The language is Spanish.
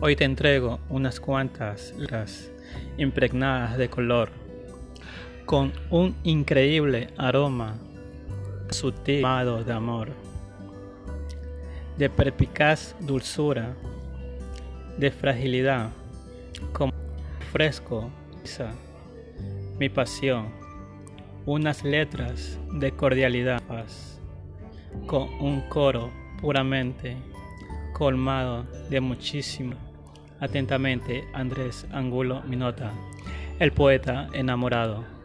Hoy te entrego unas cuantas letras impregnadas de color, con un increíble aroma sutil de amor, de perpicaz dulzura, de fragilidad, como fresco, mi pasión, unas letras de cordialidad, con un coro puramente colmado de muchísimo Atentamente, Andrés Angulo Minota, el poeta enamorado.